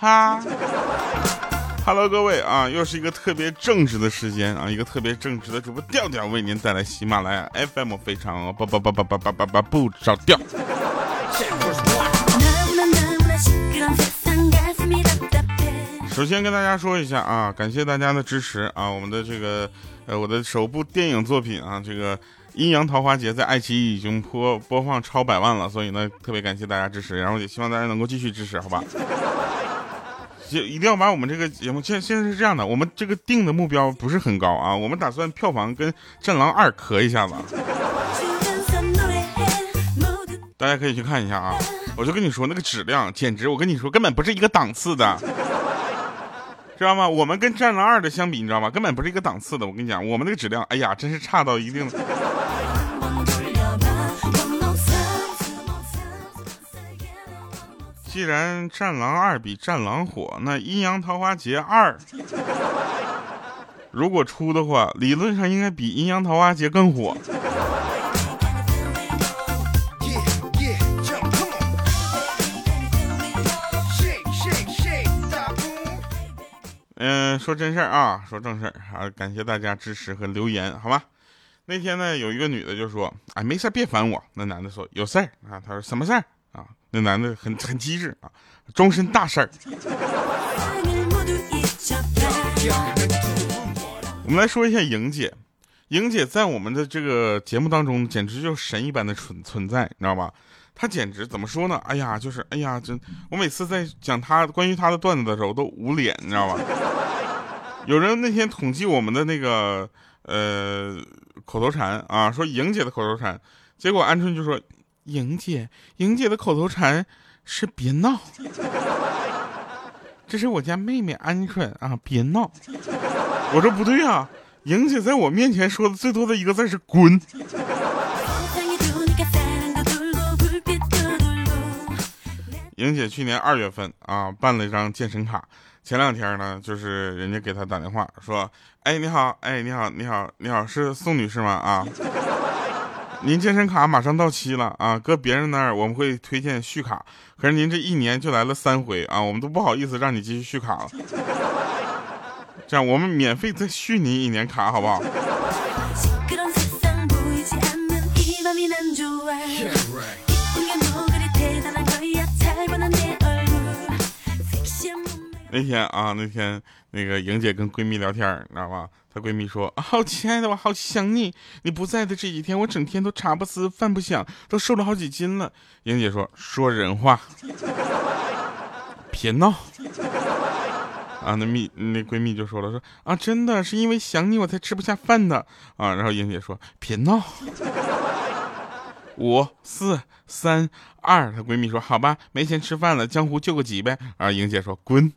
哈，Hello，各位啊，又是一个特别正直的时间啊，一个特别正直的主播调调为您带来喜马拉雅 FM 非常不不不不不不不不不着调。首先跟大家说一下啊，感谢大家的支持啊，我们的这个呃我的首部电影作品啊，这个《阴阳桃花劫》在爱奇艺已经播播放超百万了，所以呢特别感谢大家支持，然后也希望大家能够继续支持，好吧？就一定要把我们这个节目现现在是这样的，我们这个定的目标不是很高啊，我们打算票房跟《战狼二》磕一下子，大家可以去看一下啊。我就跟你说那个质量，简直我跟你说根本不是一个档次的，知道吗？我们跟《战狼二》的相比，你知道吗？根本不是一个档次的。我跟你讲，我们那个质量，哎呀，真是差到一定。既然《战狼二》比《战狼》火，那《阴阳桃花劫二》如果出的话，理论上应该比《阴阳桃花劫》更火。嗯，说真事儿啊，说正事儿啊，感谢大家支持和留言，好吧？那天呢，有一个女的就说：“哎，没事别烦我。”那男的说：“有事儿啊。”他说：“什么事儿？”那男的很很机智啊，终身大事儿。我们来说一下莹姐，莹姐在我们的这个节目当中简直就是神一般的存存在，你知道吧？她简直怎么说呢？哎呀，就是哎呀，真我每次在讲她关于她的段子的时候都捂脸，你知道吧？有人那天统计我们的那个呃口头禅啊，说莹姐的口头禅，结果鹌鹑就说。莹姐，莹姐的口头禅是“别闹”，这是我家妹妹鹌鹑啊，别闹。我说不对啊，莹姐在我面前说的最多的一个字是“滚”。莹姐去年二月份啊办了一张健身卡，前两天呢，就是人家给她打电话说：“哎，你好，哎，你好，你好，你好，是宋女士吗？啊？”您健身卡马上到期了啊，搁别人那儿我们会推荐续卡，可是您这一年就来了三回啊，我们都不好意思让你继续续卡了。这样我们免费再续您一年卡，好不好？那天啊，那天那个莹姐跟闺蜜聊天，你知道吧？闺蜜说：“好亲爱的，我好想你。你不在的这几天，我整天都茶不思饭不想，都瘦了好几斤了。”莹姐说：“说人话，别闹。”啊，那蜜那闺蜜就说了：“说啊，真的是因为想你，我才吃不下饭的啊。”然后莹姐说：“别闹。”五四三二，她闺蜜说：“好吧，没钱吃饭了，江湖救个急呗。”啊，莹姐说：“滚。”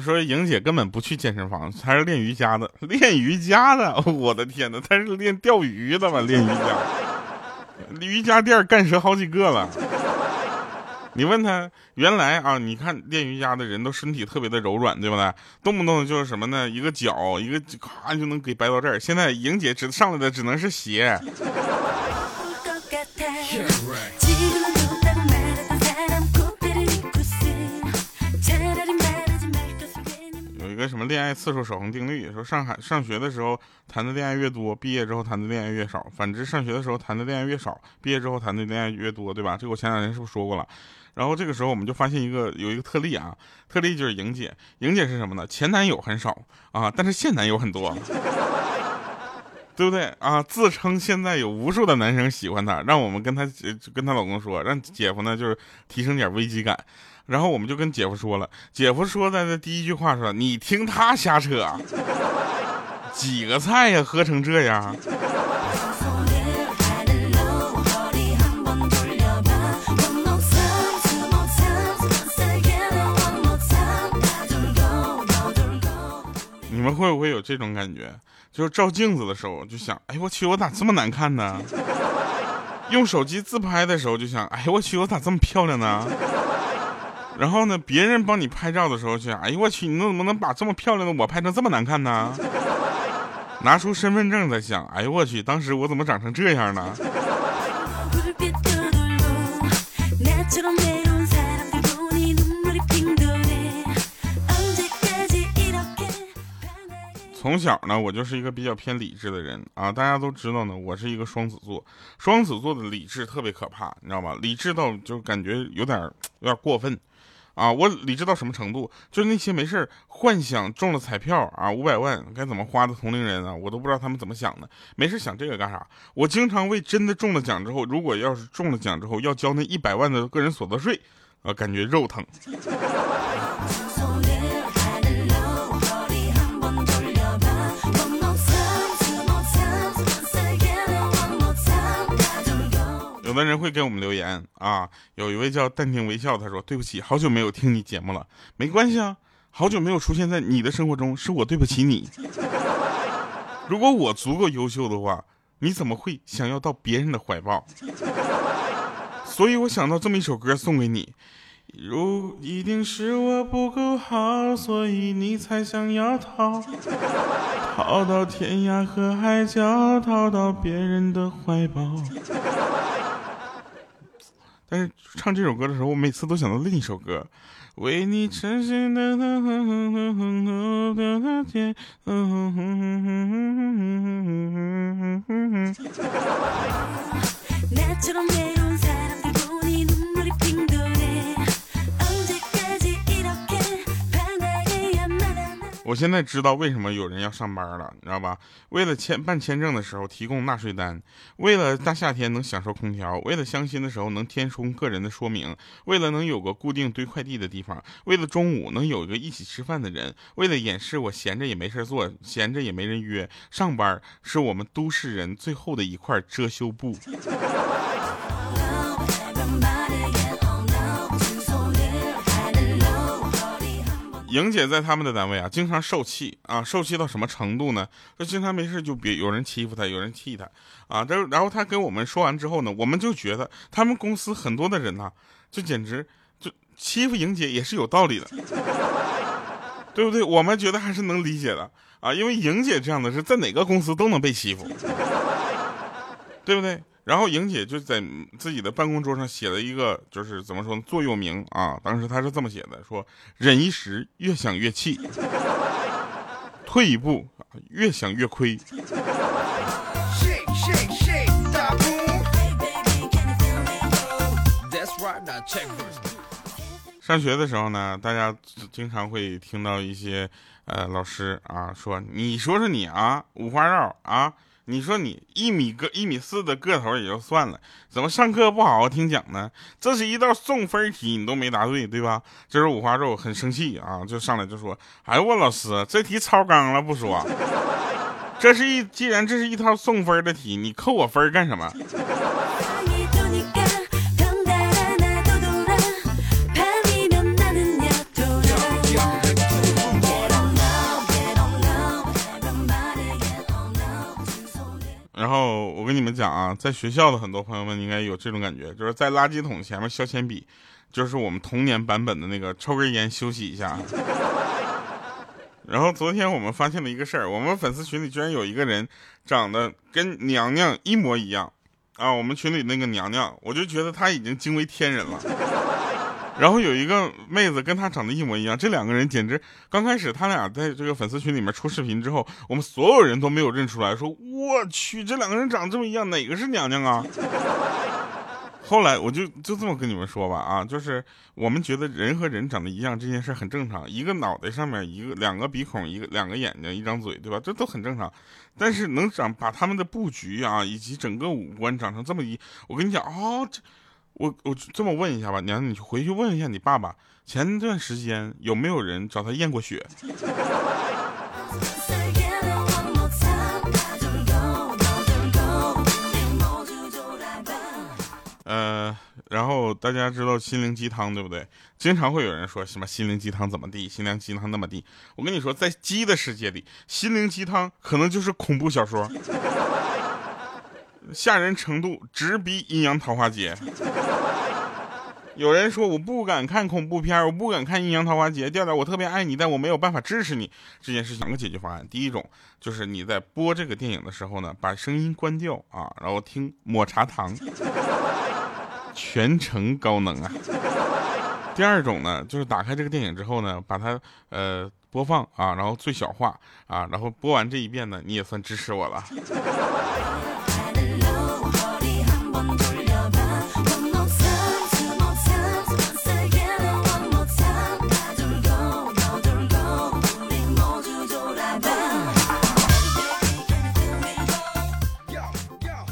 说莹姐根本不去健身房，她是练瑜伽的。练瑜伽的，我的天哪，她是练钓鱼的吧？练瑜伽，瑜伽垫干折好几个了。你问他，原来啊，你看练瑜伽的人都身体特别的柔软，对不对？动不动就是什么呢？一个脚，一个咔就能给掰到这儿。现在莹姐只上来的只能是鞋。一个什么恋爱次数守恒定律，说上海上学的时候谈的恋爱越多，毕业之后谈的恋爱越少；反之，上学的时候谈的恋爱越少，毕业之后谈的恋爱越多，对吧？这个我前两天是不是说过了？然后这个时候我们就发现一个有一个特例啊，特例就是莹姐。莹姐是什么呢？前男友很少啊，但是现男友很多，对不对啊？自称现在有无数的男生喜欢她，让我们跟她跟她老公说，让姐夫呢就是提升点危机感。然后我们就跟姐夫说了，姐夫说的那第一句话说：“你听他瞎扯，几个菜呀，喝成这样。”你们会不会有这种感觉？就是照镜子的时候就想，哎我去，我咋这么难看呢？用手机自拍的时候就想，哎我去，我咋这么漂亮呢？然后呢，别人帮你拍照的时候就想，哎我去，你怎么能把这么漂亮的我拍成这么难看呢？拿出身份证在想，哎呦我去，当时我怎么长成这样呢？从小呢，我就是一个比较偏理智的人啊。大家都知道呢，我是一个双子座，双子座的理智特别可怕，你知道吧？理智到就感觉有点有点过分啊。我理智到什么程度？就是那些没事幻想中了彩票啊，五百万该怎么花的同龄人啊，我都不知道他们怎么想的。没事想这个干啥？我经常为真的中了奖之后，如果要是中了奖之后要交那一百万的个人所得税，啊，感觉肉疼。有的人会给我们留言啊，有一位叫淡定微笑，他说：“对不起，好久没有听你节目了，没关系啊，好久没有出现在你的生活中，是我对不起你。如果我足够优秀的话，你怎么会想要到别人的怀抱？所以我想到这么一首歌送给你，如一定是我不够好，所以你才想要逃，逃到天涯和海角，逃到别人的怀抱。”唱这首歌的时候，我每次都想到另一首歌，为你痴心的我现在知道为什么有人要上班了，你知道吧？为了签办签证的时候提供纳税单，为了大夏天能享受空调，为了相亲的时候能填充个人的说明，为了能有个固定堆快递的地方，为了中午能有一个一起吃饭的人，为了掩饰我闲着也没事做，闲着也没人约，上班是我们都市人最后的一块遮羞布。莹姐在他们的单位啊，经常受气啊，受气到什么程度呢？就经常没事就别有人欺负她，有人气她啊。这然后她跟我们说完之后呢，我们就觉得他们公司很多的人呐，就简直就欺负莹姐也是有道理的，对不对？我们觉得还是能理解的啊，因为莹姐这样的是在哪个公司都能被欺负，对不对？然后莹姐就在自己的办公桌上写了一个，就是怎么说呢，座右铭啊。当时她是这么写的：说忍一时，越想越气；退一步，越想越亏。上学的时候呢，大家经常会听到一些呃老师啊说：“你说说你啊，五花肉啊。”你说你一米个一米四的个头也就算了，怎么上课不好好听讲呢？这是一道送分题，你都没答对，对吧？这是五花肉很生气啊，就上来就说：“哎我老师，这题超纲了不说，这是一既然这是一套送分的题，你扣我分干什么？”然后我跟你们讲啊，在学校的很多朋友们应该有这种感觉，就是在垃圾桶前面削铅笔，就是我们童年版本的那个抽根烟休息一下。然后昨天我们发现了一个事儿，我们粉丝群里居然有一个人长得跟娘娘一模一样啊！我们群里那个娘娘，我就觉得她已经惊为天人了。然后有一个妹子跟他长得一模一样，这两个人简直刚开始他俩在这个粉丝群里面出视频之后，我们所有人都没有认出来，说我去这两个人长这么一样，哪个是娘娘啊？后来我就就这么跟你们说吧，啊，就是我们觉得人和人长得一样这件事很正常，一个脑袋上面一个两个鼻孔，一个两个眼睛，一张嘴，对吧？这都很正常。但是能长把他们的布局啊，以及整个五官长成这么一，我跟你讲啊，这。我我这么问一下吧，娘，你回去问一下你爸爸，前段时间有没有人找他验过血？呃，然后大家知道心灵鸡汤对不对？经常会有人说什么心灵鸡汤怎么地，心灵鸡汤那么地。我跟你说，在鸡的世界里，心灵鸡汤可能就是恐怖小说。吓人程度直逼阴阳桃花劫。有人说我不敢看恐怖片，我不敢看阴阳桃花劫。调调，我特别爱你，但我没有办法支持你。这件事情两个解决方案。第一种就是你在播这个电影的时候呢，把声音关掉啊，然后听抹茶糖，全程高能啊。第二种呢，就是打开这个电影之后呢，把它呃播放啊，然后最小化啊，然后播完这一遍呢，你也算支持我了。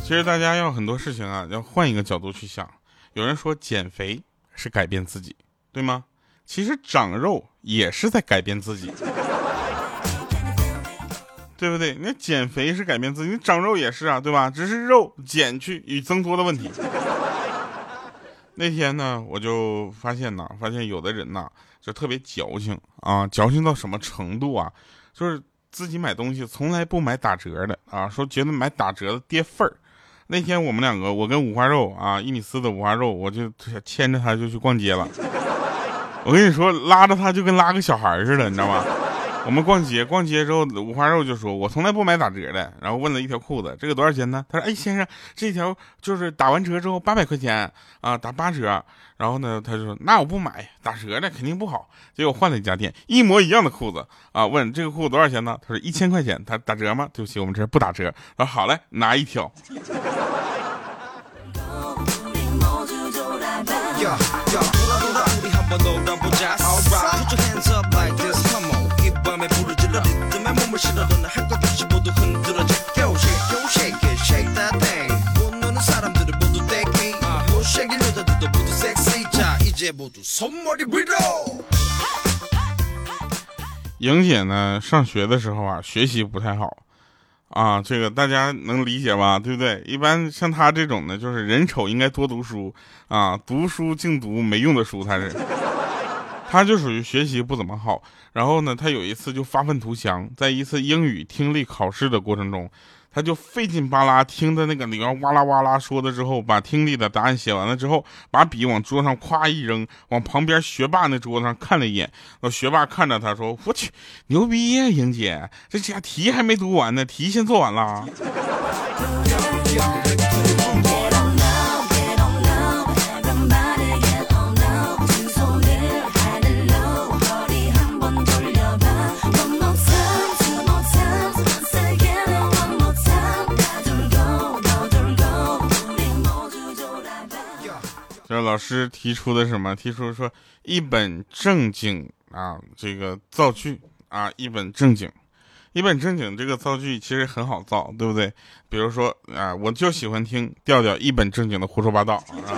其实大家要很多事情啊，要换一个角度去想。有人说减肥是改变自己，对吗？其实长肉也是在改变自己，对不对？那减肥是改变自己，你长肉也是啊，对吧？只是肉减去与增多的问题。那天呢，我就发现呢，发现有的人呢就特别矫情啊，矫情到什么程度啊？就是自己买东西从来不买打折的啊，说觉得买打折的跌份儿。那天我们两个，我跟五花肉啊，一米四的五花肉，我就牵着他就去逛街了。我跟你说，拉着他就跟拉个小孩似的，你知道吗？我们逛街，逛街之后，五花肉就说：“我从来不买打折的。”然后问了一条裤子，这个多少钱呢？他说：“哎，先生，这条就是打完折之后八百块钱啊，打八折。”然后呢，他就说：“那我不买，打折的肯定不好。”结果换了一家店，一模一样的裤子啊，问这个裤子多少钱呢？他说：“一千块钱。”他打折吗？对不起，我们这不打折。他说好嘞，拿一条。莹姐呢，上学的时候啊，学习不太好。啊，这个大家能理解吧？对不对？一般像他这种的，就是人丑应该多读书啊，读书净读没用的书，他是。他就属于学习不怎么好，然后呢，他有一次就发愤图强，在一次英语听力考试的过程中，他就费劲巴拉听的那个里面哇啦哇啦说的之后，把听力的答案写完了之后，把笔往桌上咵一扔，往旁边学霸那桌子上看了一眼，那学霸看着他说：“我去，牛逼呀，莹姐，这家题还没读完呢，题先做完了。”老师提出的什么？提出说一本正经啊，这个造句啊，一本正经，一本正经这个造句其实很好造，对不对？比如说啊，我就喜欢听调调一本正经的胡说八道啊，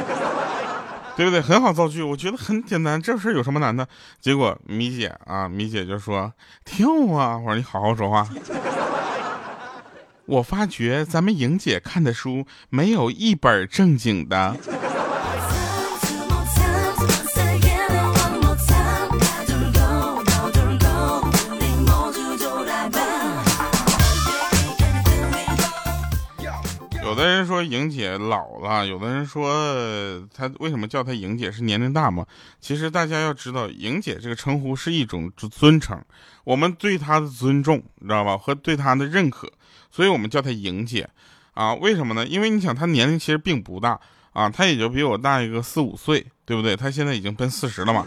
对不对？很好造句，我觉得很简单，这事有什么难的？结果米姐啊，米姐就说跳啊，我说你好好说话。我发觉咱们莹姐看的书没有一本正经的。有的人说莹姐老了，有的人说她为什么叫她莹姐是年龄大吗？其实大家要知道，莹姐这个称呼是一种尊称，我们对她的尊重，你知道吧？和对她的认可，所以我们叫她莹姐啊。为什么呢？因为你想，她年龄其实并不大啊，她也就比我大一个四五岁，对不对？她现在已经奔四十了嘛。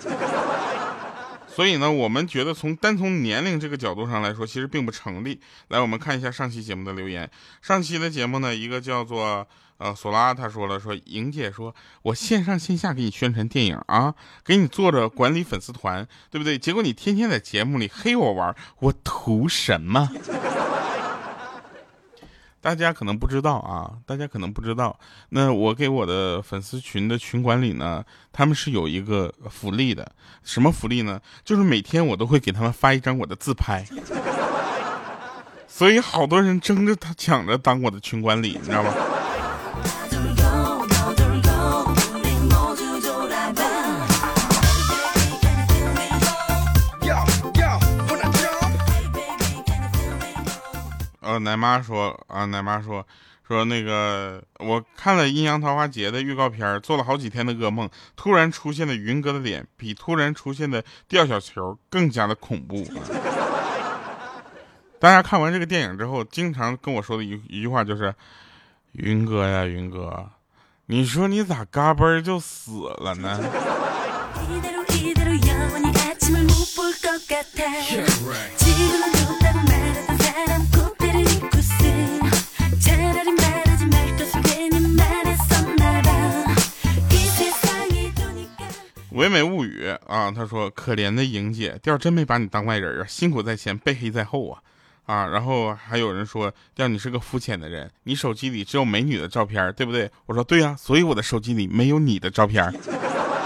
所以呢，我们觉得从单从年龄这个角度上来说，其实并不成立。来，我们看一下上期节目的留言。上期的节目呢，一个叫做呃索拉，他说了说，莹姐说我线上线下给你宣传电影啊，给你做着管理粉丝团，对不对？结果你天天在节目里黑我玩，我图什么？大家可能不知道啊，大家可能不知道，那我给我的粉丝群的群管理呢，他们是有一个福利的，什么福利呢？就是每天我都会给他们发一张我的自拍，所以好多人争着他抢着当我的群管理，你知道吗？奶妈说啊，奶妈说说那个我看了《阴阳桃花劫》的预告片，做了好几天的噩梦，突然出现的云哥的脸比突然出现的吊小球更加的恐怖。大家看完这个电影之后，经常跟我说的一一句话就是：“云哥呀，云哥，你说你咋嘎嘣就死了呢？”唯他说：“可怜的莹姐，调真没把你当外人啊，辛苦在前，被黑在后啊。”啊，然后还有人说，调你是个肤浅的人，你手机里只有美女的照片，对不对？我说对呀，所以我的手机里没有你的照片。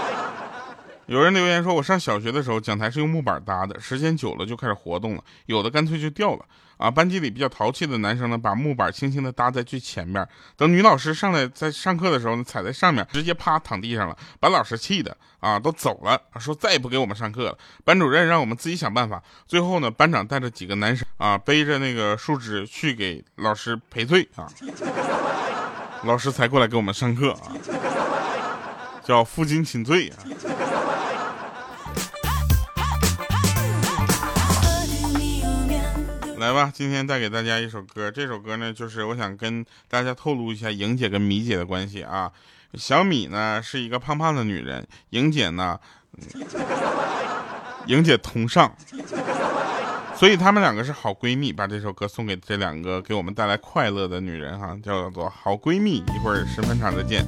有人留言说，我上小学的时候讲台是用木板搭的，时间久了就开始活动了，有的干脆就掉了。啊，班级里比较淘气的男生呢，把木板轻轻的搭在最前面，等女老师上来在上课的时候呢，踩在上面，直接啪躺地上了，把老师气的啊都走了，说再也不给我们上课了。班主任让我们自己想办法。最后呢，班长带着几个男生啊，背着那个树枝去给老师赔罪啊，老师才过来给我们上课啊，叫负荆请罪啊。吧，今天带给大家一首歌。这首歌呢，就是我想跟大家透露一下莹姐跟米姐的关系啊。小米呢是一个胖胖的女人，莹姐呢，莹姐同上，所以她们两个是好闺蜜。把这首歌送给这两个给我们带来快乐的女人哈，叫做好闺蜜。一会儿十分场再见。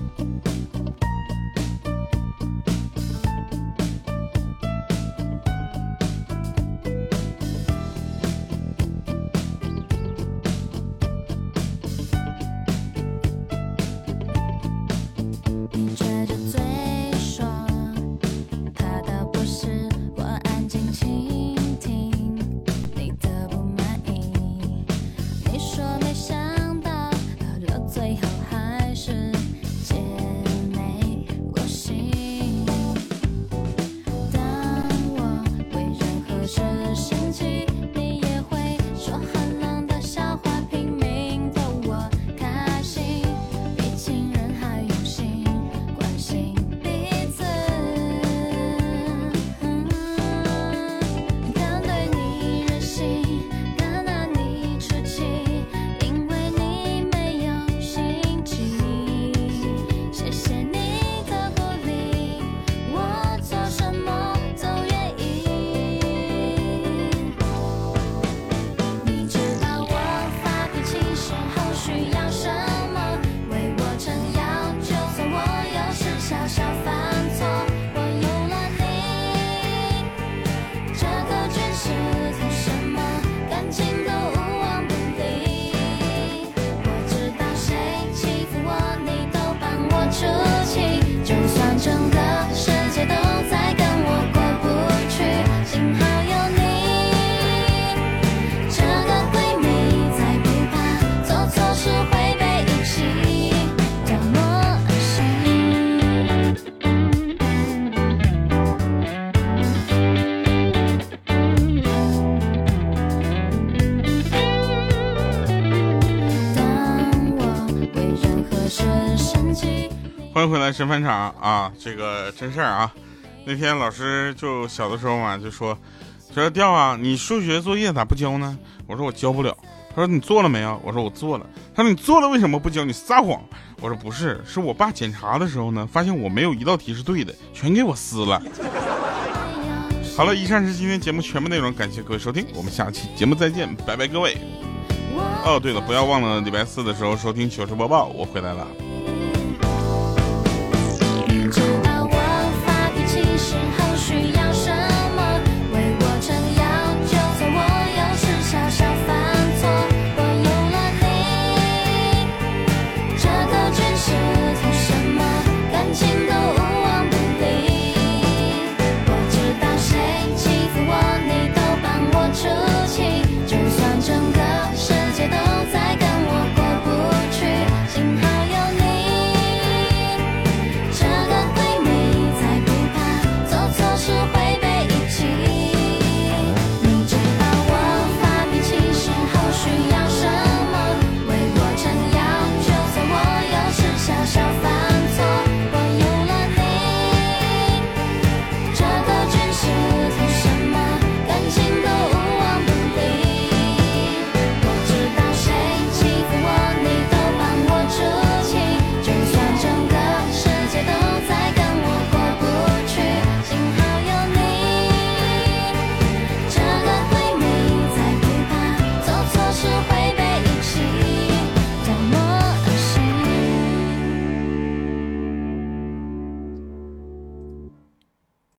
小小房欢迎回来，神返场啊！这个真事儿啊，那天老师就小的时候嘛，就说说调啊，你数学作业咋不交呢？我说我交不了。他说你做了没有？我说我做了。他说你做了为什么不交？你撒谎。我说不是，是我爸检查的时候呢，发现我没有一道题是对的，全给我撕了。好了，以上是今天节目全部内容，感谢各位收听，我们下期节目再见，拜拜各位。哦，对了，不要忘了礼拜四的时候收听糗事播报，我回来了。